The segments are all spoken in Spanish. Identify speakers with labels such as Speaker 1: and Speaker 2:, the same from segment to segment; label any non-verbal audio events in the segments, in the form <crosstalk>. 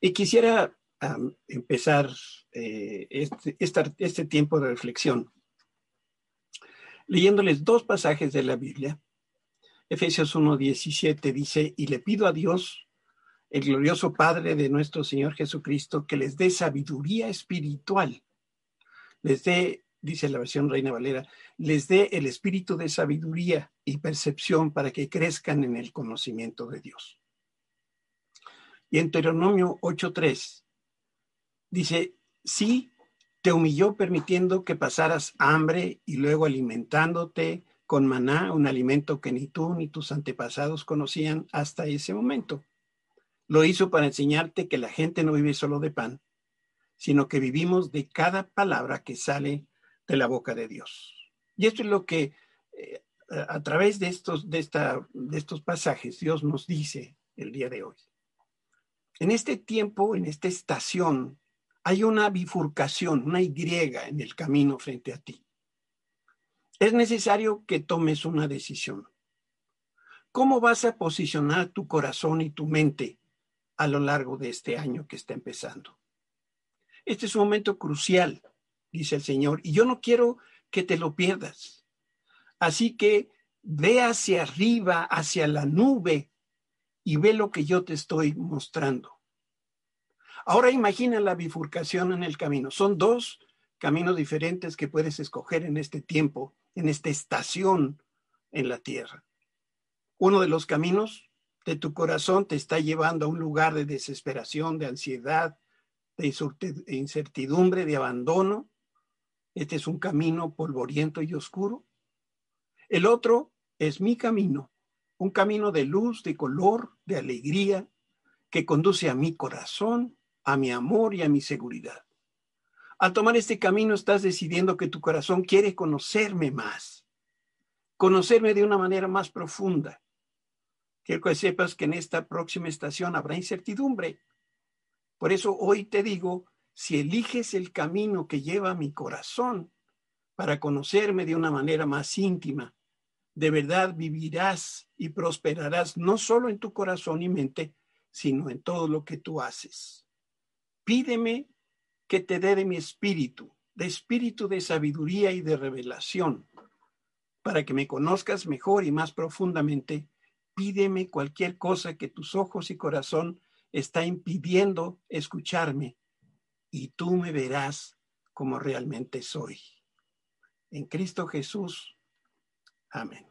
Speaker 1: Y quisiera empezar eh, este, este tiempo de reflexión leyéndoles dos pasajes de la Biblia. Efesios 1.17 dice, y le pido a Dios, el glorioso Padre de nuestro Señor Jesucristo, que les dé sabiduría espiritual, les dé, dice la versión Reina Valera, les dé el espíritu de sabiduría y percepción para que crezcan en el conocimiento de Dios. Y en Deuteronomio 8.3 dice, sí, te humilló permitiendo que pasaras hambre y luego alimentándote con maná, un alimento que ni tú ni tus antepasados conocían hasta ese momento. Lo hizo para enseñarte que la gente no vive solo de pan, sino que vivimos de cada palabra que sale de la boca de Dios. Y esto es lo que eh, a través de estos, de, esta, de estos pasajes Dios nos dice el día de hoy. En este tiempo, en esta estación hay una bifurcación, una Y en el camino frente a ti. Es necesario que tomes una decisión. ¿Cómo vas a posicionar tu corazón y tu mente a lo largo de este año que está empezando? Este es un momento crucial, dice el Señor, y yo no quiero que te lo pierdas. Así que ve hacia arriba, hacia la nube, y ve lo que yo te estoy mostrando. Ahora imagina la bifurcación en el camino. Son dos caminos diferentes que puedes escoger en este tiempo, en esta estación en la tierra. Uno de los caminos de tu corazón te está llevando a un lugar de desesperación, de ansiedad, de incertidumbre, de abandono. Este es un camino polvoriento y oscuro. El otro es mi camino, un camino de luz, de color, de alegría, que conduce a mi corazón, a mi amor y a mi seguridad. Al tomar este camino estás decidiendo que tu corazón quiere conocerme más, conocerme de una manera más profunda. Quiero que sepas que en esta próxima estación habrá incertidumbre. Por eso hoy te digo, si eliges el camino que lleva mi corazón para conocerme de una manera más íntima, de verdad vivirás y prosperarás no solo en tu corazón y mente, sino en todo lo que tú haces pídeme que te dé de mi espíritu, de espíritu de sabiduría y de revelación, para que me conozcas mejor y más profundamente. Pídeme cualquier cosa que tus ojos y corazón está impidiendo escucharme, y tú me verás como realmente soy. En Cristo Jesús. Amén.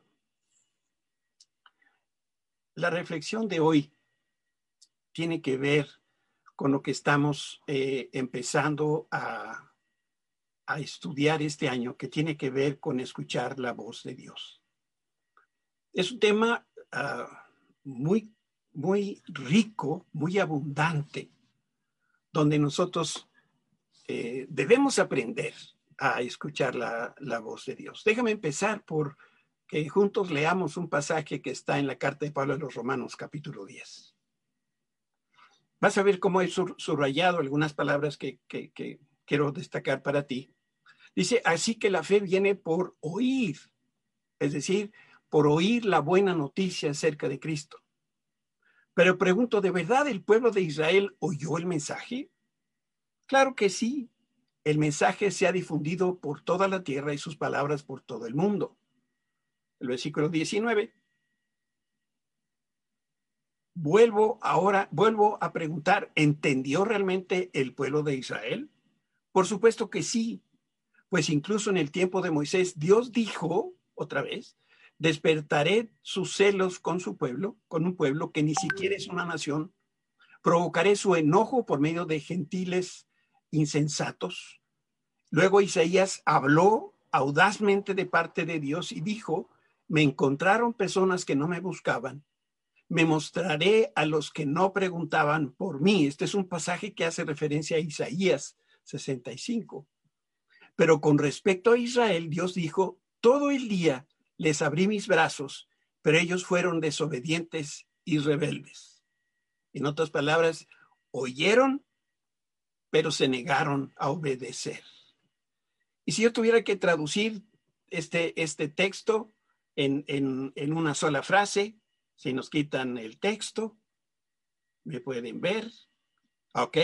Speaker 1: La reflexión de hoy tiene que ver con lo que estamos eh, empezando a, estudiar este año, que tiene que ver con escuchar la voz de Dios. Es un tema ah, muy, muy rico, muy abundante, donde nosotros eh, debemos aprender a escuchar la voz de Dios. Déjame empezar por que juntos leamos un pasaje que está en la carta de Pablo a los Romanos, capítulo 10. Vas a ver cómo he subrayado algunas palabras que, quiero destacar para ti. Dice, así que la fe viene por oír, es decir, por oír la buena noticia acerca de Cristo. Pero pregunto, ¿de verdad el pueblo de Israel oyó el mensaje? Claro que sí. El mensaje se ha difundido por toda la tierra y sus palabras por todo el mundo. El versículo 19 vuelvo ahora, vuelvo a preguntar, ¿entendió realmente el pueblo de Israel? Por supuesto que sí, pues incluso en el tiempo de Moisés, Dios dijo otra vez, despertaré sus celos con su pueblo, con un pueblo que ni siquiera es una nación, provocaré su enojo por medio de gentiles insensatos. Luego Isaías habló audazmente de parte de Dios y dijo, me encontraron personas que no me buscaban me mostraré a los que no preguntaban por mí. Este es un pasaje que hace referencia a Isaías 65. Pero con respecto a Israel, Dios dijo, todo el día les abrí mis brazos, pero ellos fueron desobedientes y rebeldes. En otras palabras, oyeron, pero se negaron a obedecer. Y si yo tuviera que traducir este, este texto en, en, en una sola frase, si nos quitan el texto, me pueden ver, ¿Ok?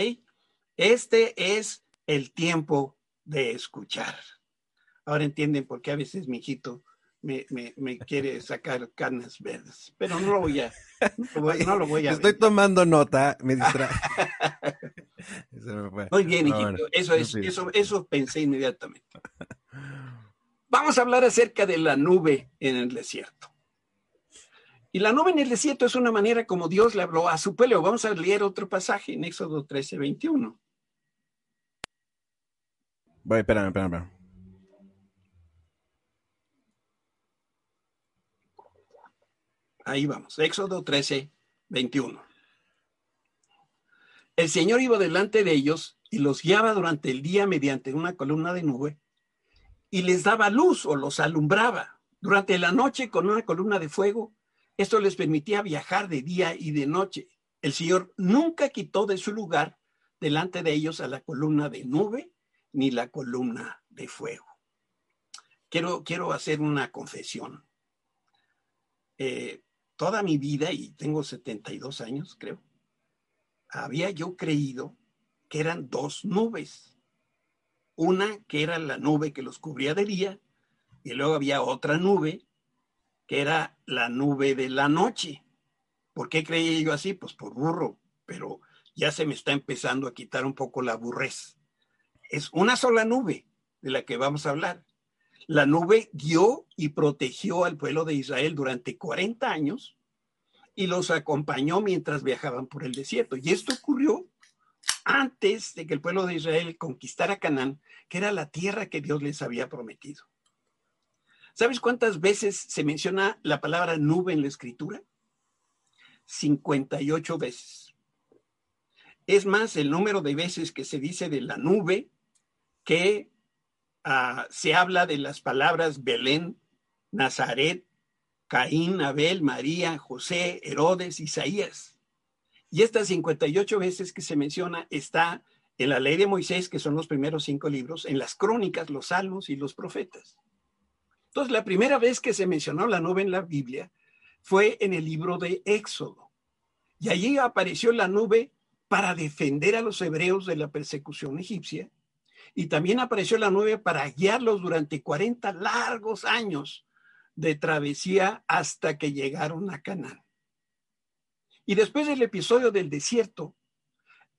Speaker 1: Este es el tiempo de escuchar. Ahora entienden por qué a veces mi hijito me, quiere <laughs> sacar carnes verdes, pero no lo voy a, no lo voy, a.
Speaker 2: Estoy tomando nota, me <laughs> distrae. <laughs>
Speaker 1: Muy bien, hijito, eso es, eso, eso pensé inmediatamente. Vamos a hablar acerca de la nube en el desierto. Y la nube en el desierto es una manera como Dios le habló a su pueblo. Vamos a leer otro pasaje en Éxodo 13, 21.
Speaker 2: Voy, espérame, espérame.
Speaker 1: Ahí vamos, Éxodo 13, 21. El Señor iba delante de ellos y los guiaba durante el día mediante una columna de nube y les daba luz o los alumbraba. Durante la noche con una columna de fuego, esto les permitía viajar de día y de noche. El Señor nunca quitó de su lugar delante de ellos a la columna de nube ni la columna de fuego. Quiero, quiero hacer una confesión. Eh, toda mi vida, y tengo 72 años, creo, había yo creído que eran dos nubes. Una que era la nube que los cubría de día, y luego había otra nube que era la nube de la noche. ¿Por qué creía yo así? Pues por burro, pero ya se me está empezando a quitar un poco la burrez es una sola nube de la que vamos a hablar. La nube guió y protegió al pueblo de Israel durante 40 años y los acompañó mientras viajaban por el desierto. Y esto ocurrió antes de que el pueblo de Israel conquistara Canaán, que era la tierra que Dios les había prometido. ¿Sabes cuántas veces se menciona la palabra nube en la escritura? 58 veces. Es más, el número de veces que se dice de la nube que ah, se habla de las palabras Belén, Nazaret, Caín, Abel, María, José, Herodes, Isaías. Y estas 58 veces que se menciona está en la ley de Moisés, que son los primeros cinco libros, en las crónicas, los salmos y los profetas. Entonces, la primera vez que se mencionó la nube en la Biblia fue en el libro de Éxodo. Y allí apareció la nube para defender a los hebreos de la persecución egipcia y también apareció la nube para guiarlos durante 40 largos años de travesía hasta que llegaron a Canaán. Y después del episodio del desierto,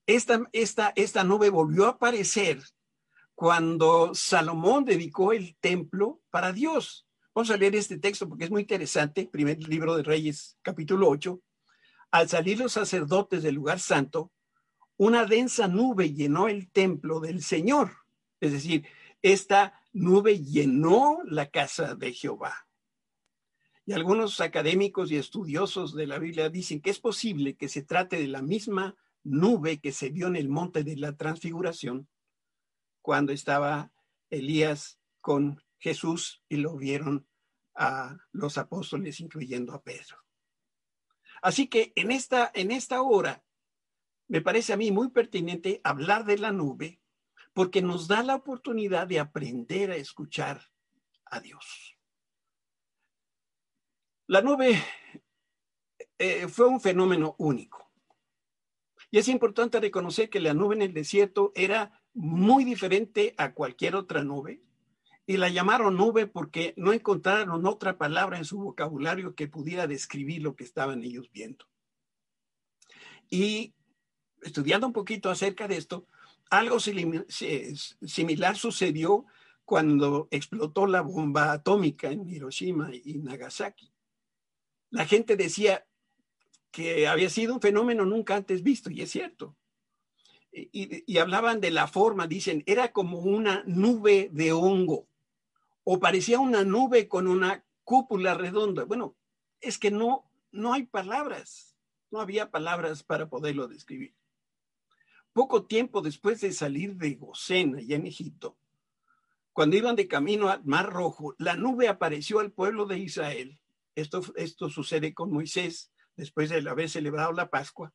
Speaker 1: esta, esta, esta nube volvió a aparecer cuando Salomón dedicó el templo para Dios. Vamos a leer este texto porque es muy interesante. Primer libro de Reyes, capítulo 8. Al salir los sacerdotes del lugar santo, una densa nube llenó el templo del Señor es decir, esta nube llenó la casa de Jehová. Y algunos académicos y estudiosos de la Biblia dicen que es posible que se trate de la misma nube que se vio en el monte de la transfiguración cuando estaba Elías con Jesús y lo vieron a los apóstoles, incluyendo a Pedro. Así que en esta, en esta hora me parece a mí muy pertinente hablar de la nube porque nos da la oportunidad de aprender a escuchar a Dios. La nube eh, fue un fenómeno único. Y es importante reconocer que la nube en el desierto era muy diferente a cualquier otra nube. Y la llamaron nube porque no encontraron otra palabra en su vocabulario que pudiera describir lo que estaban ellos viendo. Y estudiando un poquito acerca de esto, algo similar sucedió cuando explotó la bomba atómica en Hiroshima y Nagasaki. La gente decía que había sido un fenómeno nunca antes visto, y es cierto. Y, hablaban de la forma, dicen, era como una nube de hongo, o parecía una nube con una cúpula redonda. Bueno, es que no, no hay palabras, no había palabras para poderlo describir. Poco tiempo después de salir de Gosén, allá en Egipto, cuando iban de camino al Mar Rojo, la nube apareció al pueblo de Israel. Esto, sucede con Moisés después de haber celebrado la Pascua.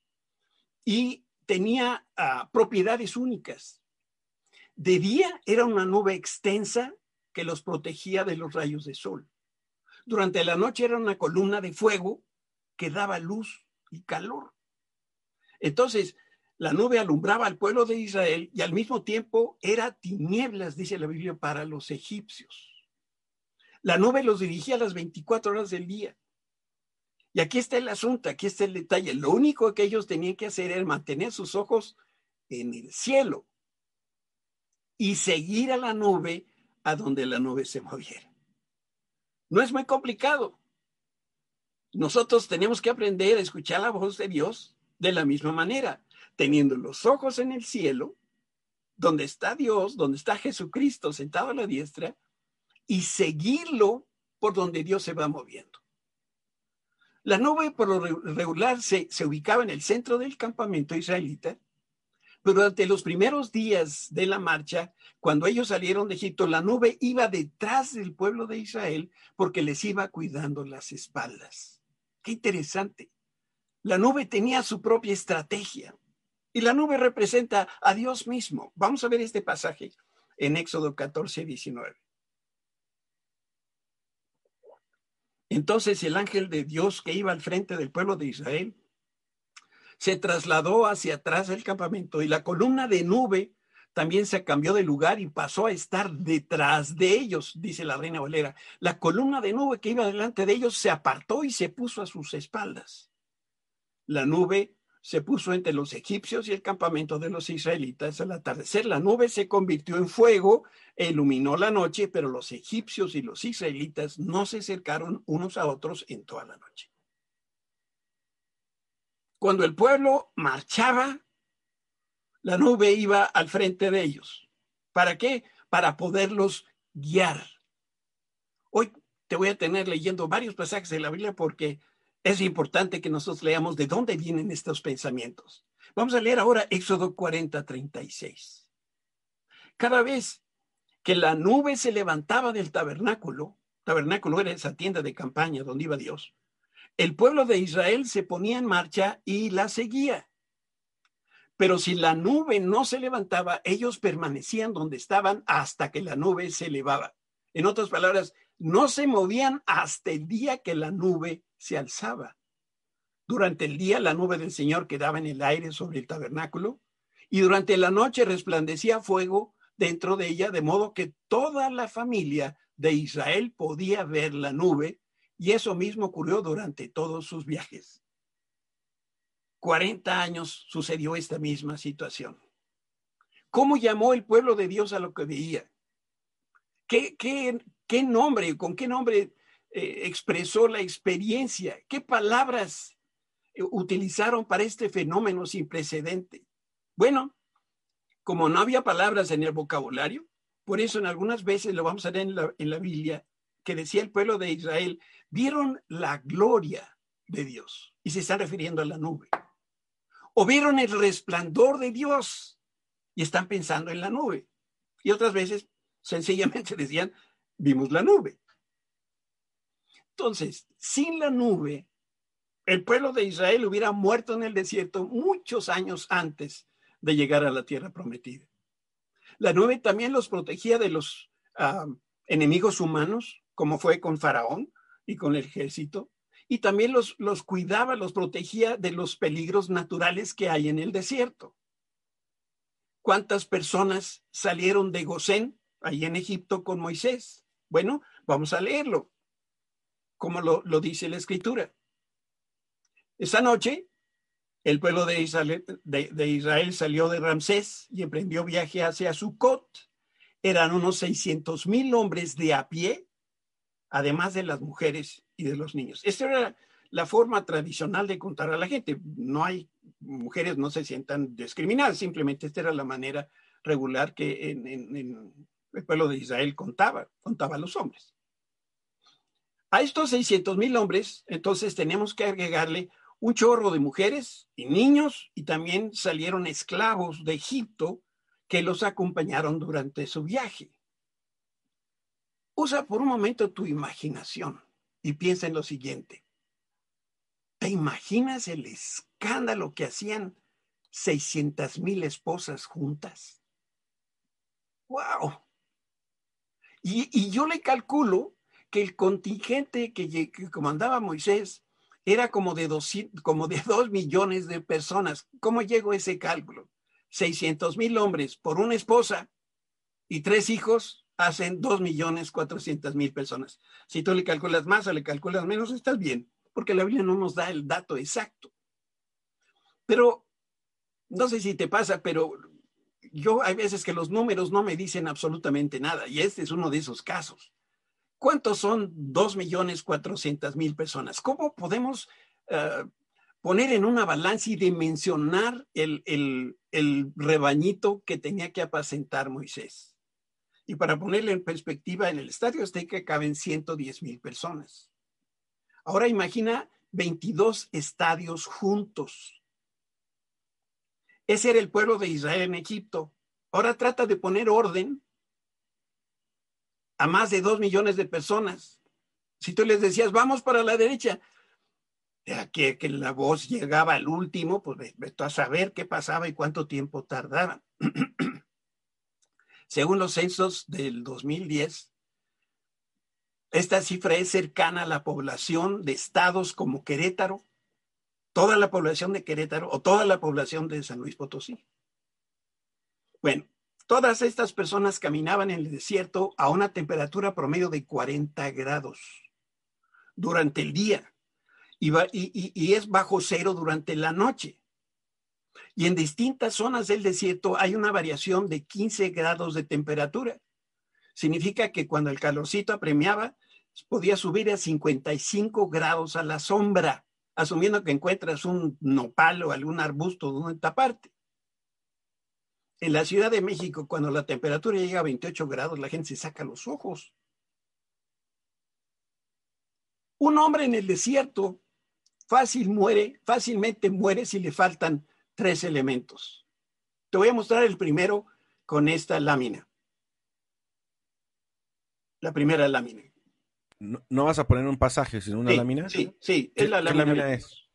Speaker 1: Y tenía ah, propiedades únicas. De día era una nube extensa que los protegía de los rayos de sol. Durante la noche era una columna de fuego que daba luz y calor. Entonces, La nube alumbraba al pueblo de Israel y al mismo tiempo era tinieblas, dice la Biblia, para los egipcios. La nube los dirigía a las 24 horas del día. Y aquí está el asunto, aquí está el detalle. Lo único que ellos tenían que hacer era mantener sus ojos en el cielo y seguir a la nube a donde la nube se moviera. No es muy complicado. Nosotros tenemos que aprender a escuchar la voz de Dios de la misma manera, teniendo los ojos en el cielo, donde está Dios, donde está Jesucristo sentado a la diestra, y seguirlo por donde Dios se va moviendo. La nube por lo regular se, se ubicaba en el centro del campamento israelita pero durante los primeros días de la marcha, cuando ellos salieron de Egipto, la nube iba detrás del pueblo de Israel porque les iba cuidando las espaldas. Qué interesante. La nube tenía su propia estrategia y la nube representa a Dios mismo. Vamos a ver este pasaje en Éxodo 14, 19. Entonces el ángel de Dios que iba al frente del pueblo de Israel se trasladó hacia atrás del campamento y la columna de nube también se cambió de lugar y pasó a estar detrás de ellos, dice la reina Valera. La columna de nube que iba delante de ellos se apartó y se puso a sus espaldas. La nube se puso entre los egipcios y el campamento de los israelitas. Al atardecer la nube se convirtió en fuego e iluminó la noche, pero los egipcios y los israelitas no se acercaron unos a otros en toda la noche. Cuando el pueblo marchaba, la nube iba al frente de ellos. ¿Para qué? Para poderlos guiar. Hoy te voy a tener leyendo varios pasajes de la Biblia porque es importante que nosotros leamos de dónde vienen estos pensamientos. Vamos a leer ahora Éxodo 40, 36. Cada vez que la nube se levantaba del tabernáculo, tabernáculo era esa tienda de campaña donde iba Dios, el pueblo de Israel se ponía en marcha y la seguía. Pero si la nube no se levantaba, ellos permanecían donde estaban hasta que la nube se elevaba. En otras palabras, no se movían hasta el día que la nube se alzaba. Durante el día la nube del Señor quedaba en el aire sobre el tabernáculo y durante la noche resplandecía fuego dentro de ella, de modo que toda la familia de Israel podía ver la nube y eso mismo ocurrió durante todos sus viajes. 40 años sucedió esta misma situación. ¿Cómo llamó el pueblo de Dios a lo que veía? ¿Qué, qué, nombre, con qué nombre eh, expresó la experiencia? ¿Qué palabras eh, utilizaron para este fenómeno sin precedente? Bueno, como no había palabras en el vocabulario, por eso en algunas veces lo vamos a ver en la, en la Biblia, que decía el pueblo de Israel, vieron la gloria de Dios y se están refiriendo a la nube. O vieron el resplandor de Dios y están pensando en la nube. Y otras veces sencillamente <laughs> decían, vimos la nube. Entonces, sin la nube, el pueblo de Israel hubiera muerto en el desierto muchos años antes de llegar a la tierra prometida. La nube también los protegía de los ah, enemigos humanos, como fue con Faraón y con el ejército, y también los, los cuidaba, los protegía de los peligros naturales que hay en el desierto. ¿Cuántas personas salieron de Gosén, ahí en Egipto, con Moisés? Bueno, vamos a leerlo, como lo, dice la escritura. Esa noche, el pueblo de Israel, de, Israel, salió de Ramsés y emprendió viaje hacia Sucot. Eran unos 600 mil hombres de a pie además de las mujeres y de los niños. Esta era la forma tradicional de contar a la gente. No hay mujeres, no se sientan discriminadas, simplemente esta era la manera regular que el pueblo de Israel contaba, contaba a los hombres. A estos 600 mil hombres, entonces tenemos que agregarle un chorro de mujeres y niños y también salieron esclavos de Egipto que los acompañaron durante su viaje. Usa por un momento tu imaginación y piensa en lo siguiente. ¿Te imaginas el escándalo que hacían 600 mil esposas juntas? ¡Wow! Y, yo le calculo que el contingente que, comandaba Moisés era como de, dos, como de <laughs> dos millones de personas. ¿Cómo llegó ese cálculo? 600 mil hombres por una esposa y tres hijos hacen dos millones cuatrocientas mil personas. Si tú le calculas más o le calculas menos, estás bien, porque la Biblia no nos da el dato exacto. Pero no sé si te pasa, pero yo hay veces que los números no me dicen absolutamente nada y este es uno de esos casos. ¿Cuántos son dos millones cuatrocientas mil personas? ¿Cómo podemos uh, poner en una balanza y dimensionar el, rebañito que tenía que apacentar Moisés. Y para ponerle en perspectiva, en el estadio que caben 110 mil personas. Ahora imagina 22 estadios juntos. Ese era el pueblo de Israel en Egipto. Ahora trata de poner orden a más de dos millones de personas. Si tú les decías, vamos para la derecha, que, que la voz llegaba al último, pues a saber qué pasaba y cuánto tiempo tardaba. <clears throat> Según los censos del 2010, esta cifra es cercana a la población de estados como Querétaro, toda la población de Querétaro o toda la población de San Luis Potosí. Bueno, todas estas personas caminaban en el desierto a una temperatura promedio de 40 grados durante el día y, es bajo cero durante la noche. Y en distintas zonas del desierto hay una variación de 15 grados de temperatura. Significa que cuando el calorcito apremiaba, podía subir a 55 grados a la sombra, asumiendo que encuentras un nopal o algún arbusto donde taparte. En la Ciudad de México, cuando la temperatura llega a 28 grados, la gente se saca los ojos. Un hombre en el desierto fácil muere, fácilmente muere si le faltan tres elementos. Te voy a mostrar el primero con esta lámina. La primera lámina.
Speaker 2: No, vas a poner un pasaje, sino una lámina.
Speaker 1: Sí, sí,
Speaker 2: es la lámina. ¿Qué lámina es?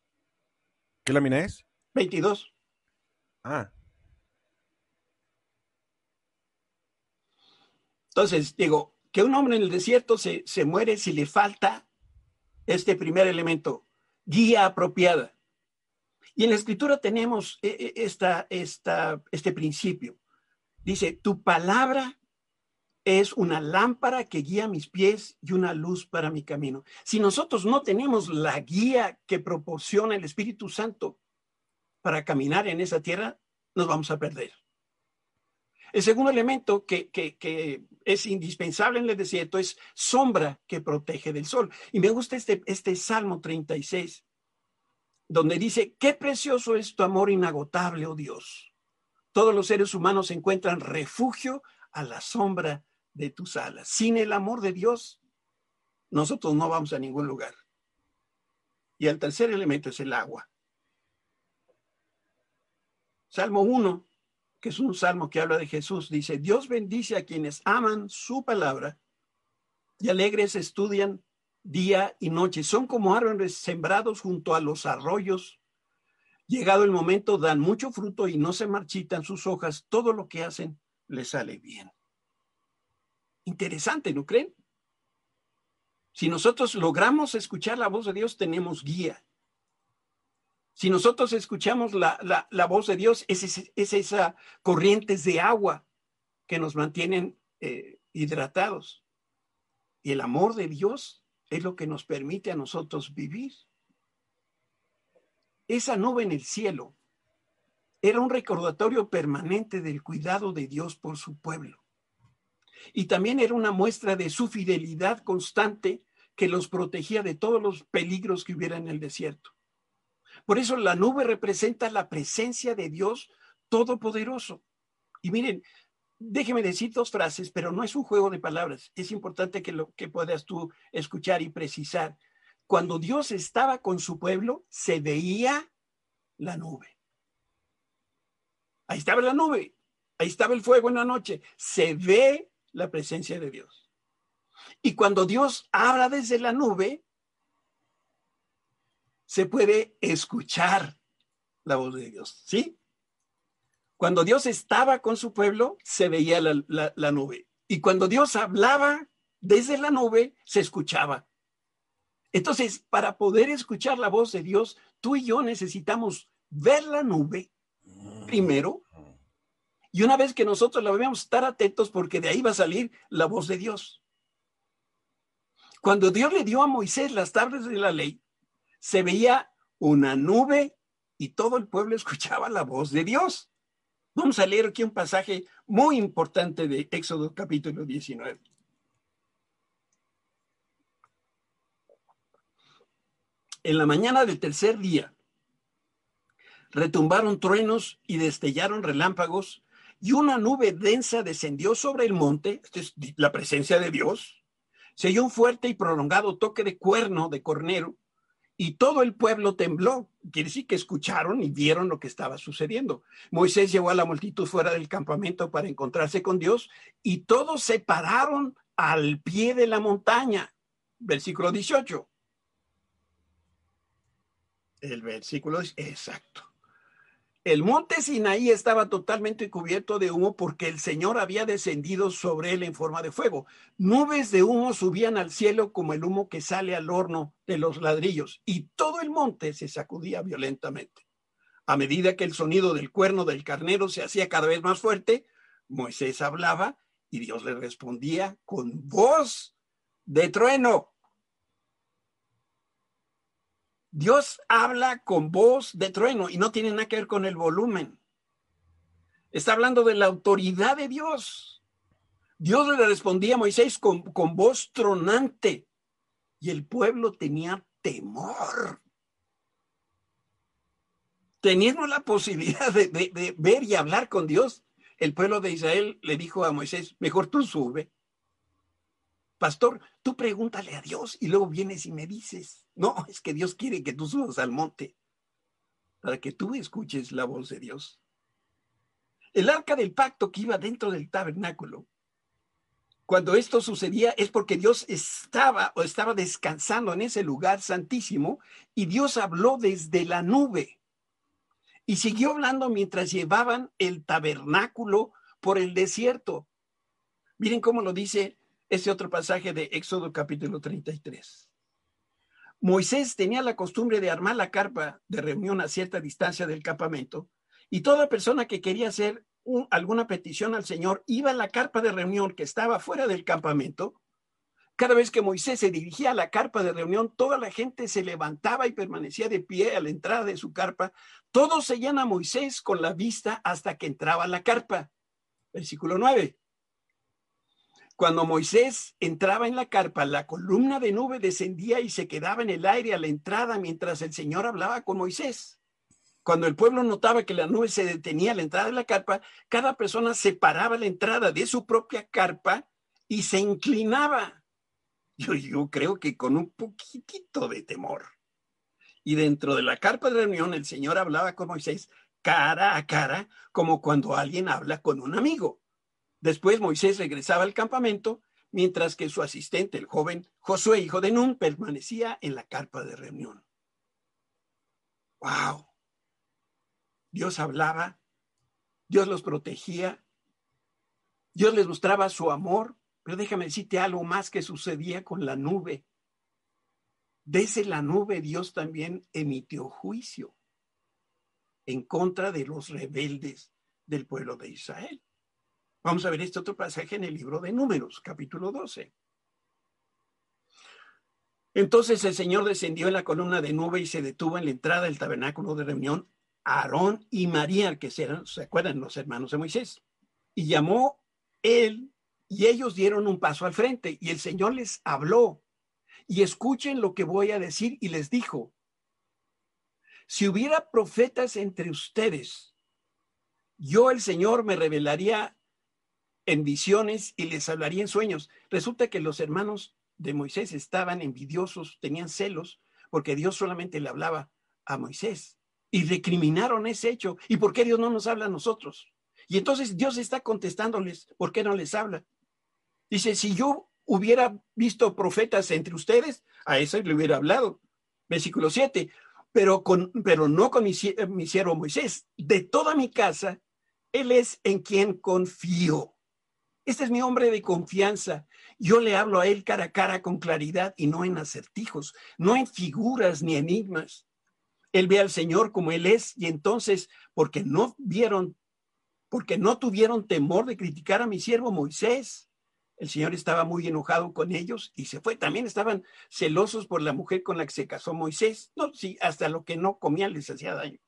Speaker 2: ¿Qué lámina es?
Speaker 1: 22.
Speaker 2: Ah.
Speaker 1: Entonces, digo, que un hombre en el desierto se, se muere si le falta este primer elemento, guía apropiada. Y en la escritura tenemos eh, eh, esta, esta, este principio. Dice, tu palabra es una lámpara que guía mis pies y una luz para mi camino. Si nosotros no tenemos la guía que proporciona el Espíritu Santo para caminar en esa tierra, nos vamos a perder. El segundo elemento que, es indispensable en el desierto es sombra que protege del sol. Y me gusta este, este Salmo 36, donde dice, qué precioso es tu amor inagotable, oh Dios. Todos los seres humanos encuentran refugio a la sombra de tus alas. Sin el amor de Dios, nosotros no vamos a ningún lugar. Y el tercer elemento es el agua. Salmo 1 es un salmo que habla de Jesús, dice, Dios bendice a quienes aman su palabra y alegres estudian día y noche. Son como árboles sembrados junto a los arroyos. Llegado el momento, dan mucho fruto y no se marchitan sus hojas. Todo lo que hacen les sale bien. Interesante, ¿no creen? Si nosotros logramos escuchar la voz de Dios, tenemos guía. Si nosotros escuchamos la, voz de Dios, es, es, esa corrientes de agua que nos mantienen eh, hidratados. Y el amor de Dios es lo que nos permite a nosotros vivir. Esa nube en el cielo era un recordatorio permanente del cuidado de Dios por su pueblo. Y también era una muestra de su fidelidad constante que los protegía de todos los peligros que hubiera en el desierto. Por eso la nube representa la presencia de Dios Todopoderoso. Y miren, déjeme decir dos frases, pero no es un juego de palabras. Es importante que lo que puedas tú escuchar y precisar. Cuando Dios estaba con su pueblo, se veía la nube. Ahí estaba la nube, ahí estaba el fuego en la noche. Se ve la presencia de Dios. Y cuando Dios habla desde la nube, se puede escuchar la voz de Dios, ¿sí? Cuando Dios estaba con su pueblo, se veía la, nube. Y cuando Dios hablaba desde la nube, se escuchaba Entonces, para poder escuchar la voz de Dios, tú y yo necesitamos ver la nube primero. Y una vez que nosotros la veamos, estar atentos porque de ahí va a salir la voz de Dios. Cuando Dios le dio a Moisés las tablas de la ley, se veía una nube y todo el pueblo <laughs> escuchaba la voz de Dios. Vamos a leer aquí un pasaje muy importante de Éxodo capítulo 19. En la mañana del tercer día, retumbaron truenos y destellaron relámpagos, y una nube densa descendió sobre el monte, esta es la presencia de Dios, se oyó un fuerte y prolongado toque de cuerno de cornero, y todo el pueblo tembló. Quiere decir que escucharon y vieron lo que estaba sucediendo. Moisés llevó a la multitud fuera del campamento para encontrarse con Dios, y todos se pararon al pie de la montaña. Versículo 18. El versículo es exacto. El monte Sinaí estaba totalmente cubierto de humo porque el Señor había descendido sobre él en forma de fuego. Nubes de humo subían al cielo como el humo que sale al horno de los ladrillos y todo el monte se sacudía violentamente. A medida que el sonido del cuerno del carnero se hacía cada vez más fuerte, Moisés hablaba y Dios le respondía con voz de trueno. Dios habla con voz de trueno y no tiene nada que ver con el volumen. Está hablando de la autoridad de Dios. Dios le respondía a Moisés con, con voz tronante y el pueblo tenía temor. Teniendo la posibilidad de, de ver y hablar con Dios, el pueblo de Israel le dijo a Moisés, mejor tú sube pastor, tú pregúntale a Dios y luego vienes y me dices, no, <laughs> es que Dios quiere que tú subas al monte para que tú escuches la voz de Dios. El arca del pacto que iba dentro del tabernáculo, cuando esto sucedía es porque Dios estaba o estaba descansando en ese lugar santísimo y Dios habló desde la nube y siguió hablando mientras llevaban el tabernáculo por el desierto. Miren cómo lo dice ese otro pasaje de Éxodo capítulo 33. Moisés tenía la costumbre de armar la carpa de reunión a cierta distancia del campamento y toda persona que quería hacer alguna petición al Señor iba a la carpa de reunión que estaba fuera del campamento. Cada vez que Moisés se dirigía a la carpa de reunión, toda la gente se levantaba y permanecía de pie a la entrada de su carpa. Todos seguían a Moisés con la vista hasta que entraba la carpa. Versículo 9. Cuando Moisés entraba en la carpa, la columna de nube descendía y se quedaba en el aire a la entrada mientras el Señor hablaba con Moisés. Cuando el pueblo notaba que la nube se detenía a la entrada de la carpa, cada persona separaba la entrada de su propia carpa y se inclinaba. Yo, creo que con un poquitito de temor. Y dentro de la carpa de reunión, el Señor hablaba con Moisés cara a cara, como cuando alguien habla con un amigo. Después Moisés regresaba al campamento, mientras que su asistente, el joven Josué, hijo de Nun, permanecía en la carpa de reunión. ¡Wow! Dios hablaba, Dios los protegía, Dios les mostraba su amor, pero déjame decirte algo más que sucedía con la nube. Desde la nube Dios también emitió juicio en contra de los rebeldes del pueblo de Israel. Vamos a ver este otro pasaje en el libro de Números, capítulo 12. Entonces el Señor descendió en la columna de nube y se detuvo en la entrada del tabernáculo de reunión Aarón y María, que eran, se acuerdan, los hermanos de Moisés. Y llamó él y ellos dieron un paso al frente y el Señor les habló. Y escuchen lo que voy a decir y les dijo, si hubiera profetas entre ustedes, yo el Señor me revelaría en visiones y les hablaría en sueños. Resulta que los hermanos de Moisés estaban envidiosos, tenían celos, porque Dios solamente le hablaba a Moisés y recriminaron ese hecho. ¿Y por qué Dios no nos habla a nosotros? Y entonces Dios está contestándoles, ¿por qué no les habla? Dice, si yo hubiera visto profetas entre ustedes, a eso le hubiera hablado. Versículo 7, pero, con, pero no con mi, mi siervo Moisés. De toda mi casa, él es en quien confío. Este es mi hombre de confianza. Yo le hablo a él cara a cara con claridad y no en acertijos, no en figuras ni enigmas. Él ve al Señor como Él es y entonces, porque no vieron, porque no tuvieron temor de criticar a mi siervo Moisés, el Señor estaba muy enojado con ellos y se fue. También estaban celosos por la mujer con la que se casó Moisés. No, sí, hasta lo que no comían les hacía daño.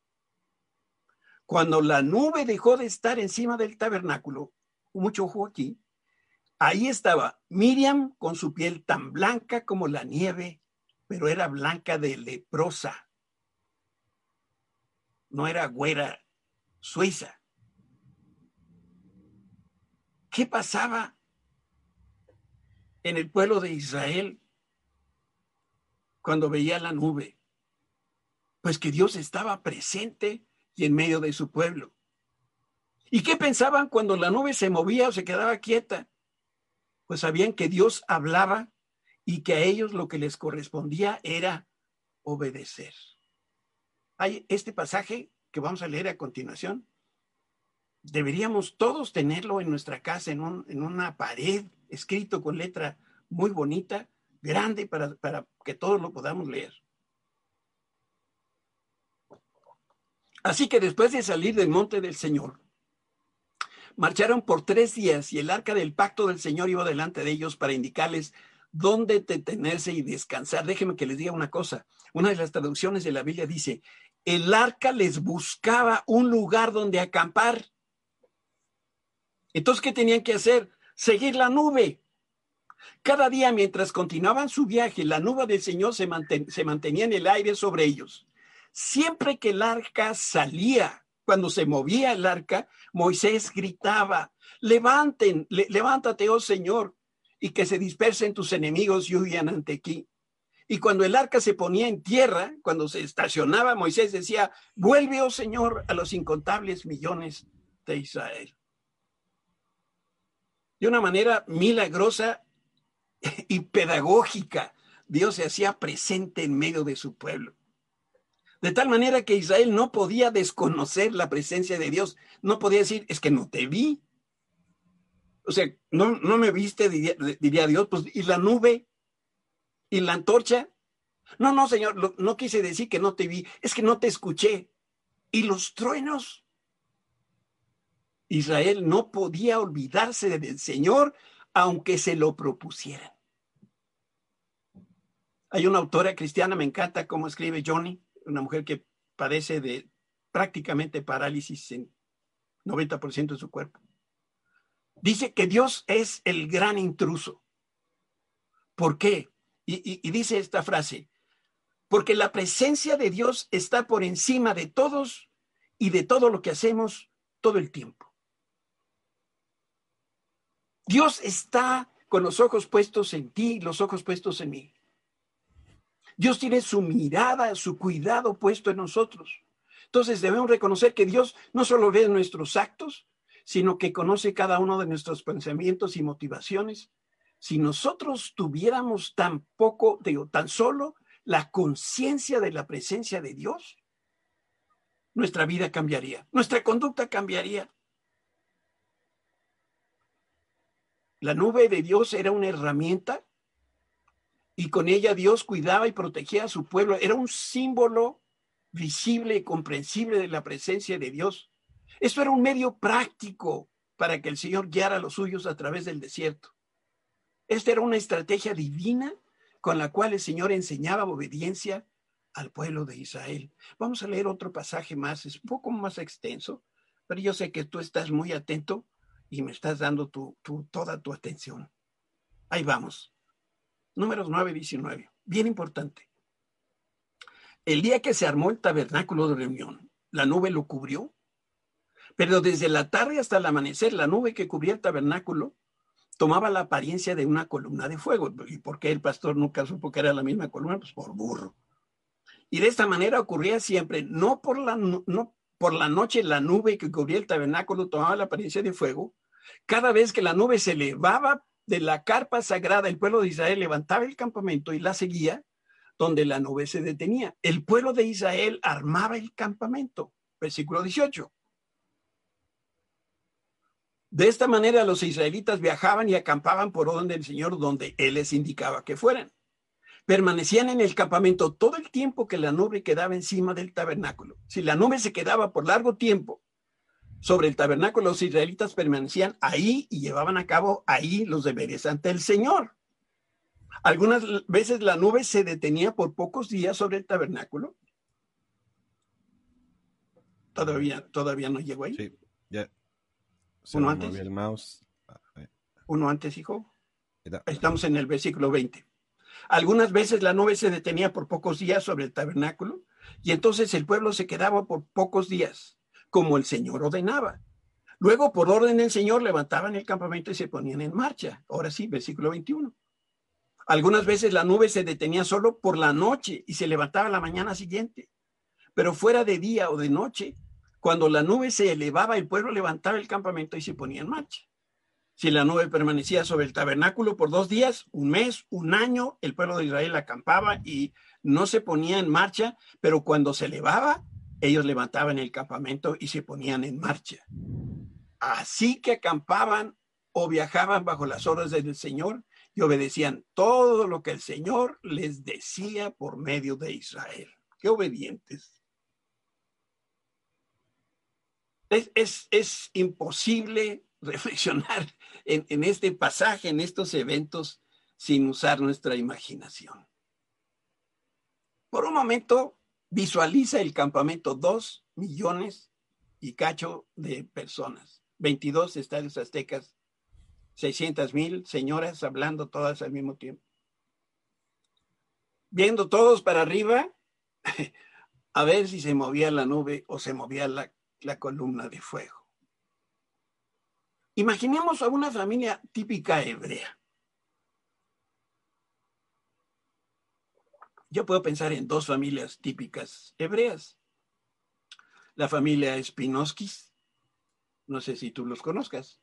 Speaker 1: Cuando la nube dejó de estar encima del tabernáculo, mucho ojo aquí, ahí estaba Miriam con su piel tan blanca como la nieve, pero era blanca de leprosa. No era güera suiza. ¿Qué pasaba en el pueblo de Israel cuando veía la nube? Pues que Dios estaba presente y en medio de su pueblo. ¿Y qué pensaban cuando la nube se movía o se quedaba quieta? Pues sabían que Dios hablaba y que a ellos lo que les correspondía era obedecer. Hay este pasaje que vamos a leer a continuación. Deberíamos todos tenerlo en nuestra casa, en, una pared, escrito con letra muy bonita, grande, para, para que todos lo podamos leer. Así que después de salir del monte del Señor, Marcharon por tres días y el arca del pacto del Señor iba delante de ellos para indicarles dónde detenerse y descansar. Déjenme que les diga una cosa. Una de las traducciones de la Biblia dice, el arca les buscaba un lugar donde acampar. Entonces, ¿qué tenían que hacer? Seguir la nube. Cada día mientras continuaban su viaje, la nube del Señor se, se mantenía en el aire sobre ellos. Siempre que el arca salía cuando se movía el arca, Moisés gritaba, levanten, levántate, oh Señor, y que se dispersen tus enemigos y huyan ante ti. Y cuando el arca se ponía en tierra, cuando se estacionaba, Moisés decía, vuelve, oh Señor, a los incontables millones de Israel. De una manera milagrosa y pedagógica, Dios se hacía presente en medio de su pueblo. De tal manera que Israel no podía desconocer la presencia de Dios. No podía decir, es que no te vi. O sea, no, no me viste, diría, Dios, pues, ¿y la nube? ¿Y la antorcha? No, no, Señor, no quise decir que no te vi, es que no te escuché. ¿Y los truenos? Israel no podía olvidarse del Señor aunque se lo propusieran. Hay una autora cristiana, me encanta cómo escribe Johnny, una mujer que padece de prácticamente parálisis en 90% de su cuerpo. Dice que Dios es el gran intruso. ¿Por qué? Y, y, dice esta frase, porque la presencia de Dios está por encima de todos y de todo lo que hacemos todo el tiempo. Dios está con los ojos puestos en ti, los ojos puestos en mí. Dios tiene su mirada, su cuidado puesto en nosotros. Entonces debemos reconocer que Dios no solo ve nuestros actos, sino que conoce cada uno de nuestros pensamientos y motivaciones. Si nosotros tuviéramos tan poco, digo, tan solo la conciencia de la presencia de Dios, nuestra vida cambiaría, nuestra conducta cambiaría. La nube de Dios era una herramienta y con ella Dios cuidaba y protegía a su pueblo. Era un símbolo visible y comprensible de la presencia de Dios. Esto era un medio práctico para que el Señor guiara a los suyos a través del desierto. Esta era una estrategia divina con la cual el Señor enseñaba obediencia al pueblo de Israel. Vamos a leer otro pasaje más, es un poco más extenso, pero yo sé que tú estás muy atento y me estás dando toda tu atención. Ahí vamos. Números 9 y 19. Bien importante. El día que se armó el tabernáculo de reunión, la nube lo cubrió, pero desde la tarde hasta el amanecer, la nube que cubría el tabernáculo tomaba la apariencia de una columna de fuego. ¿Y por qué el pastor nunca supo que era la misma columna? Pues por burro. Y de esta manera ocurría siempre, no por la, no, por la noche la nube que cubría el tabernáculo tomaba la apariencia de fuego. Cada vez que la nube se elevaba de la carpa sagrada, el pueblo de Israel levantaba el campamento y la seguía donde la nube se detenía. El pueblo de Israel armaba el campamento. Versículo 18. De esta manera los israelitas viajaban y acampaban por orden del Señor donde Él les indicaba que fueran. Permanecían en el campamento todo el tiempo que la nube quedaba encima del tabernáculo. Si la nube se quedaba por largo tiempo sobre el tabernáculo, los israelitas permanecían ahí y llevaban a cabo ahí los deberes ante el Señor. Algunas veces la nube se detenía por pocos días sobre el tabernáculo. Todavía, todavía no llegó ahí.
Speaker 2: Sí, ya.
Speaker 1: Uno antes.
Speaker 2: El mouse. Ah,
Speaker 1: Uno antes, hijo. Estamos en el versículo 20. Algunas veces la nube se detenía por pocos días sobre el tabernáculo y entonces el pueblo se quedaba por pocos días, como el Señor ordenaba. Luego, por orden del Señor, levantaban el campamento y se ponían en marcha. Ahora sí, versículo 21. Algunas veces la nube se detenía solo por la noche y se levantaba la mañana siguiente. Pero fuera de día o de noche, cuando la nube se elevaba, el pueblo levantaba el campamento y se ponía en marcha. Si la nube permanecía sobre el tabernáculo por dos días, un mes, un año, el pueblo de Israel acampaba y no se ponía en marcha, pero cuando se elevaba, ellos levantaban el campamento y se ponían en marcha. Así que acampaban o viajaban bajo las órdenes del Señor y obedecían todo lo que el Señor les decía por medio de Israel. Qué obedientes. Es, es, imposible <laughs> reflexionar en, en este pasaje, en estos eventos, sin usar nuestra imaginación. Por un momento, visualiza el campamento, dos millones y cacho de personas, 22 estadios aztecas 600 mil señoras hablando todas al mismo tiempo. Viendo todos para arriba, <laughs> a ver si se movía la nube o se movía la, la columna de fuego. Imaginemos a una familia típica hebrea. Yo puedo pensar en dos familias típicas hebreas. La familia Spinoskis, no sé si tú los conozcas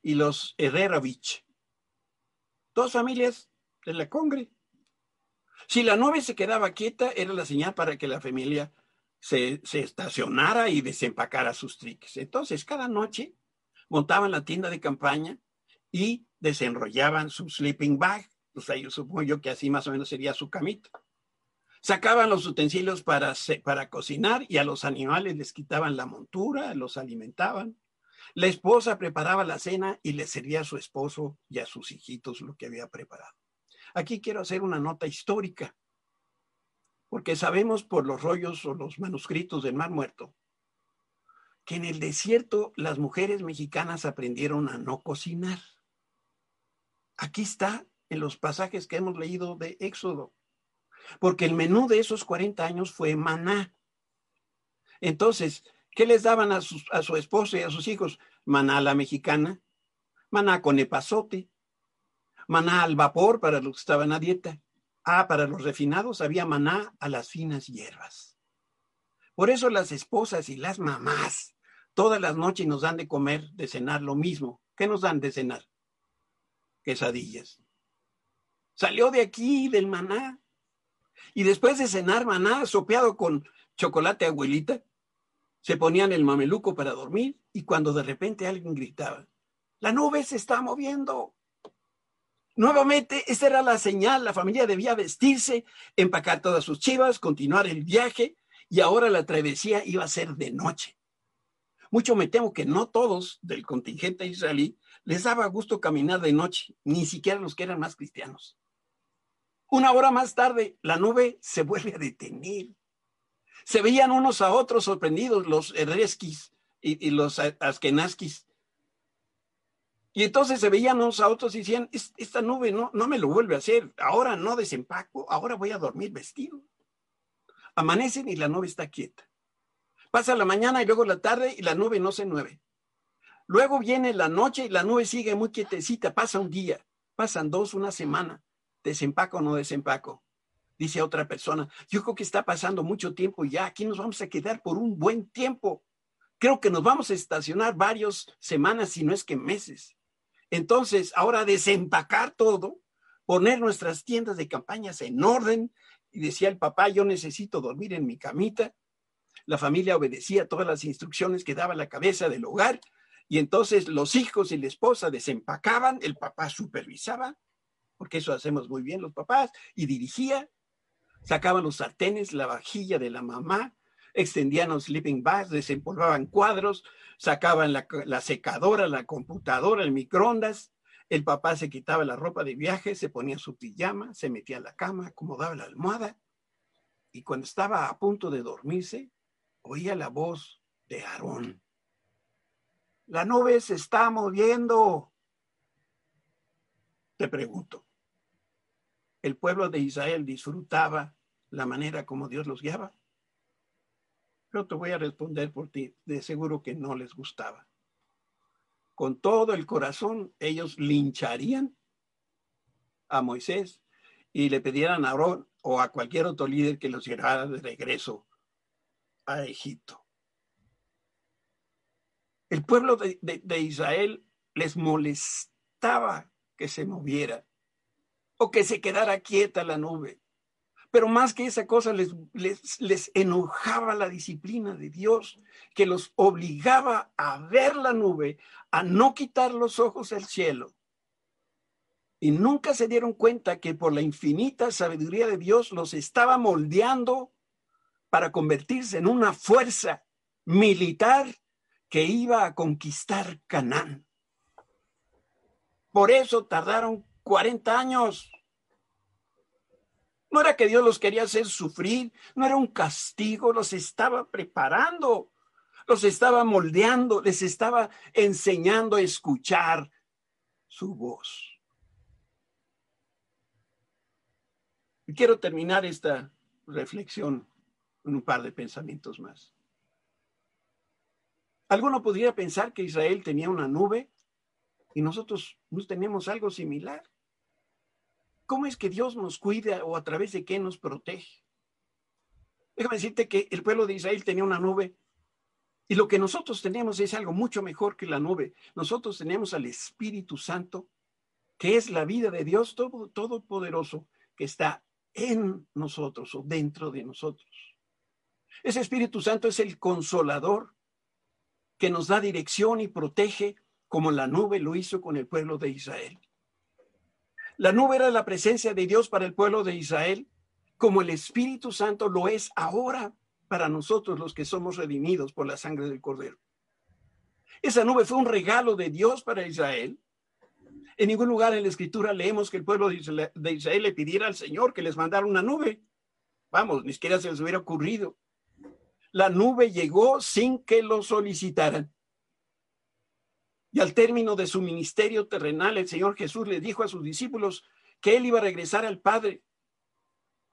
Speaker 1: y los Herrerovich. Dos familias de la Congre. Si la nube se quedaba quieta, era la señal para que la familia se, se estacionara y desempacara sus triques. Entonces, cada noche montaban la tienda de campaña y desenrollaban su sleeping bag. O sea, yo supongo yo que así más o menos sería su camita. Sacaban los utensilios para, para cocinar y a los animales les quitaban la montura, los alimentaban. La esposa preparaba la cena y le servía a su esposo y a sus hijitos lo que había preparado. Aquí quiero hacer una nota histórica, porque sabemos por los rollos o los manuscritos del Mar Muerto que en el desierto las mujeres mexicanas aprendieron a no cocinar. Aquí está en los pasajes que hemos leído de Éxodo, porque el menú de esos 40 años fue maná. Entonces, ¿Qué les daban a, a su esposo y a sus hijos? Maná a la mexicana, maná con epazote, maná al vapor para los que estaban a dieta. Ah, para los refinados había maná a las finas hierbas. Por eso las esposas y las mamás todas las noches nos dan de comer, de cenar lo mismo. ¿Qué nos dan de cenar? Quesadillas. Salió de aquí, del maná. Y después de cenar maná, sopeado con chocolate abuelita, se ponían el mameluco para dormir y cuando de repente alguien gritaba, la nube se está moviendo. Nuevamente, esa era la señal, la familia debía vestirse, empacar todas sus chivas, continuar el viaje y ahora la travesía iba a ser de noche. Mucho me temo que no todos del contingente israelí les daba gusto caminar de noche, ni siquiera los que eran más cristianos. Una hora más tarde, la nube se vuelve a detener se veían unos a otros sorprendidos, los Ereskis y, los Askenaskis. Y entonces se veían unos a otros y decían, esta nube no, no me lo vuelve a hacer, ahora no desempaco, ahora voy a dormir vestido. Amanecen y la nube está quieta. Pasa la mañana y luego la tarde y la nube no se mueve. Luego viene la noche y la nube sigue muy quietecita, pasa un día, pasan dos, una semana, desempaco o no desempaco dice otra persona, yo creo que está pasando mucho tiempo ya, aquí nos vamos a quedar por un buen tiempo. Creo que nos vamos a estacionar varias semanas, si no es que meses. Entonces, ahora desempacar todo, poner nuestras tiendas de campañas en orden. Y decía el papá, yo necesito dormir en mi camita. La familia obedecía todas las instrucciones que daba la cabeza del hogar Y entonces los hijos y la esposa desempacaban, el papá supervisaba, porque eso hacemos muy bien los papás, y dirigía, sacaban los sartenes, la vajilla de la mamá, extendían los sleeping bags, desempolvaban cuadros, sacaban la, la, secadora, la computadora, el microondas. El papá se quitaba la ropa de viaje, se ponía su pijama, se metía a la cama, acomodaba la almohada. Y cuando estaba a punto de dormirse, oía la voz de Aarón. La nube se está moviendo. Te pregunto, ¿el pueblo de Israel disfrutaba la manera como Dios los guiaba? Yo te voy a responder por ti, de seguro que no les gustaba. Con todo el corazón, ellos lincharían a Moisés y le pidieran a Aarón o a cualquier otro líder que los llevara de regreso a Egipto. El pueblo de, de Israel les molestaba que se moviera o que se quedara quieta la nube. Pero más que esa cosa, les, les, les, enojaba la disciplina de Dios, que los obligaba a ver la nube, a no quitar los ojos del cielo. Y nunca se dieron cuenta que por la infinita sabiduría de Dios los estaba moldeando para convertirse en una fuerza militar que iba a conquistar Canaán. Por eso tardaron 40 años. No era que Dios los quería hacer sufrir, no era un castigo, los estaba preparando, los estaba moldeando, les estaba enseñando a escuchar su voz. Y quiero terminar esta reflexión con un par de pensamientos más. Alguno podría pensar que Israel tenía una nube y nosotros no tenemos algo similar. ¿Cómo es que Dios nos cuida o a través de qué nos protege? Déjame decirte que el pueblo de Israel tenía una nube y lo que nosotros tenemos es algo mucho mejor que la nube. Nosotros tenemos al Espíritu Santo, que es la vida de Dios todo, todopoderoso, que está en nosotros o dentro de nosotros. Ese Espíritu Santo es el consolador que nos da dirección y protege como la nube lo hizo con el pueblo de Israel. La nube era la presencia de Dios para el pueblo de Israel, como el Espíritu Santo lo es ahora para nosotros los que somos redimidos por la sangre del Cordero. Esa nube fue un regalo de Dios para Israel. En ningún lugar en la escritura leemos que el pueblo de Israel le pidiera al Señor que les mandara una nube. Vamos, ni siquiera se les hubiera ocurrido. La nube llegó sin que lo solicitaran. Y al término de su ministerio terrenal, el Señor Jesús le dijo a sus discípulos que él iba a regresar al Padre.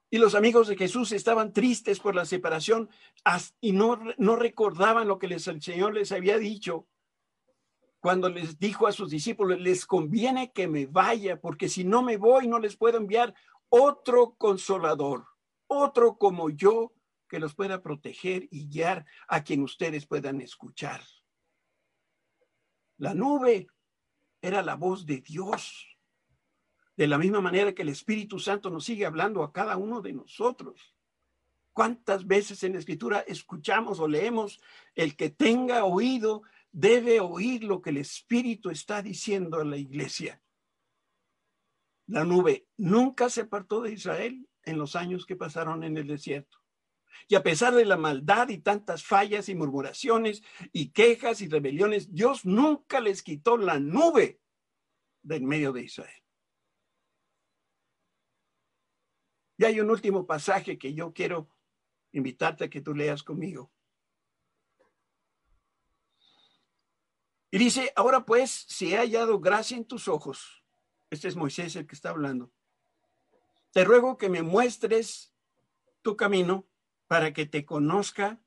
Speaker 1: Y los amigos de Jesús estaban tristes por la separación y no, no recordaban lo que el Señor les había dicho cuando les dijo a sus discípulos, les conviene que me vaya, porque si no me voy no les puedo enviar otro consolador, otro como yo que los pueda proteger y guiar a quien ustedes puedan escuchar. La nube era la voz de Dios. De la misma manera que el Espíritu Santo nos sigue hablando a cada uno de nosotros. ¿Cuántas veces en la escritura escuchamos o leemos el que tenga oído debe oír lo que el Espíritu está diciendo a la iglesia? La nube nunca se apartó de Israel en los años que pasaron en el desierto. Y a pesar de la maldad y tantas fallas y murmuraciones y quejas y rebeliones, Dios nunca les quitó la nube del medio de Israel. Y hay un último pasaje que yo quiero invitarte a que tú leas conmigo. Y dice, ahora pues, si he hallado gracia en tus ojos, este es Moisés el que está hablando, te ruego que me muestres tu camino para que te conozca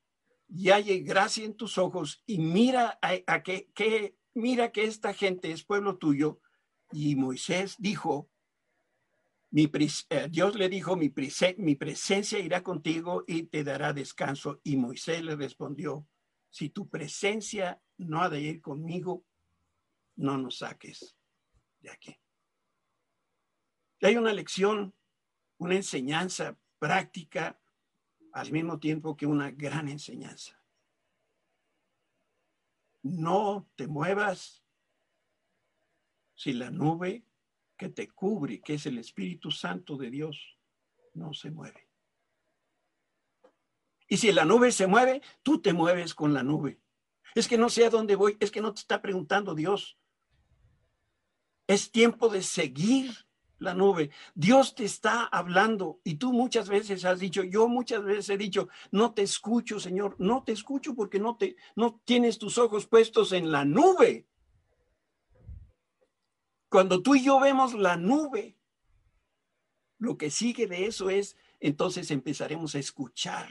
Speaker 1: y haya gracia en tus ojos y mira a, que, mira que esta gente es pueblo tuyo. Y Moisés dijo, mi, eh, Dios le dijo, mi, mi presencia irá contigo y te dará descanso. Y Moisés le respondió, si tu presencia no ha de ir conmigo, no nos saques de aquí. Y hay una lección, una enseñanza práctica al mismo tiempo que una gran enseñanza. no te muevas si la nube que te cubre, que es el Espíritu Santo de Dios, no se mueve. Y si la nube se mueve, tú te mueves con la nube. Es que no sé a dónde voy, es que no te está preguntando Dios. Es tiempo de seguir la nube. Dios te está hablando y tú muchas veces has dicho, yo muchas veces he dicho, no te escucho, Señor, no te escucho porque no te no tienes tus ojos puestos en la nube. Cuando tú y yo vemos la nube, lo que sigue de eso es, entonces empezaremos a escuchar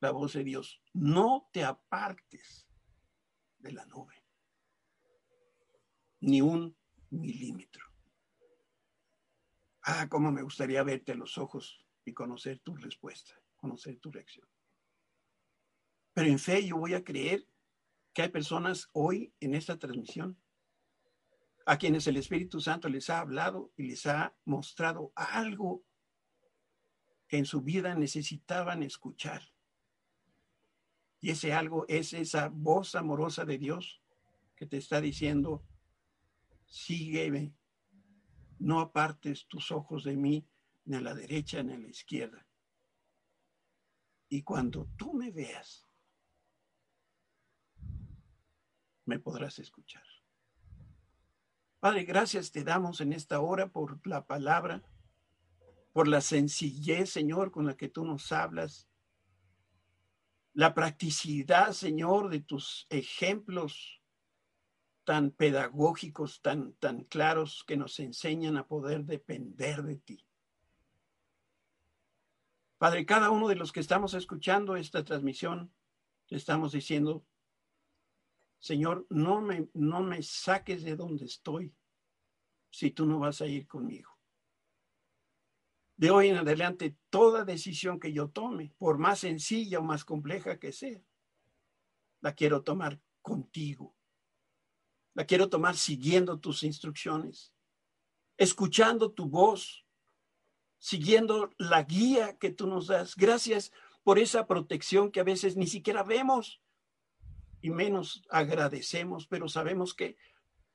Speaker 1: la voz de Dios. No te apartes de la nube, ni un milímetro. Ah, cómo me gustaría verte a los ojos y conocer tu respuesta, conocer tu reacción. Pero en fe yo voy a creer que hay personas hoy en esta transmisión a quienes el Espíritu Santo les ha hablado y les ha mostrado algo que en su vida necesitaban escuchar. Y ese algo es esa voz amorosa de Dios que te está diciendo, sígueme, no apartes tus ojos de mí, ni a la derecha ni a la izquierda. Y cuando tú me veas, me podrás escuchar. Padre, gracias te damos en esta hora por la palabra, por la sencillez, Señor, con la que tú nos hablas, la practicidad, Señor, de tus ejemplos tan pedagógicos, tan, tan claros, que nos enseñan a poder depender de ti. Padre, cada uno de los que estamos escuchando esta transmisión, estamos diciendo, Señor, no me, no me saques de donde estoy si tú no vas a ir conmigo. De hoy en adelante, toda decisión que yo tome, por más sencilla o más compleja que sea, la quiero tomar contigo. La quiero tomar siguiendo tus instrucciones, escuchando tu voz, siguiendo la guía que tú nos das. Gracias por esa protección que a veces ni siquiera vemos y menos agradecemos, pero sabemos que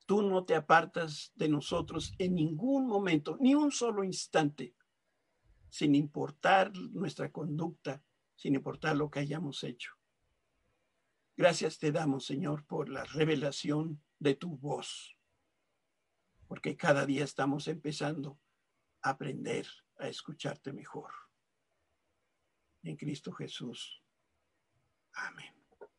Speaker 1: tú no te apartas de nosotros en ningún momento, ni un solo instante, sin importar nuestra conducta, sin importar lo que hayamos hecho. Gracias te damos, Señor, por la revelación de tu voz, porque cada día estamos empezando a aprender a escucharte mejor. En Cristo Jesús. Amén.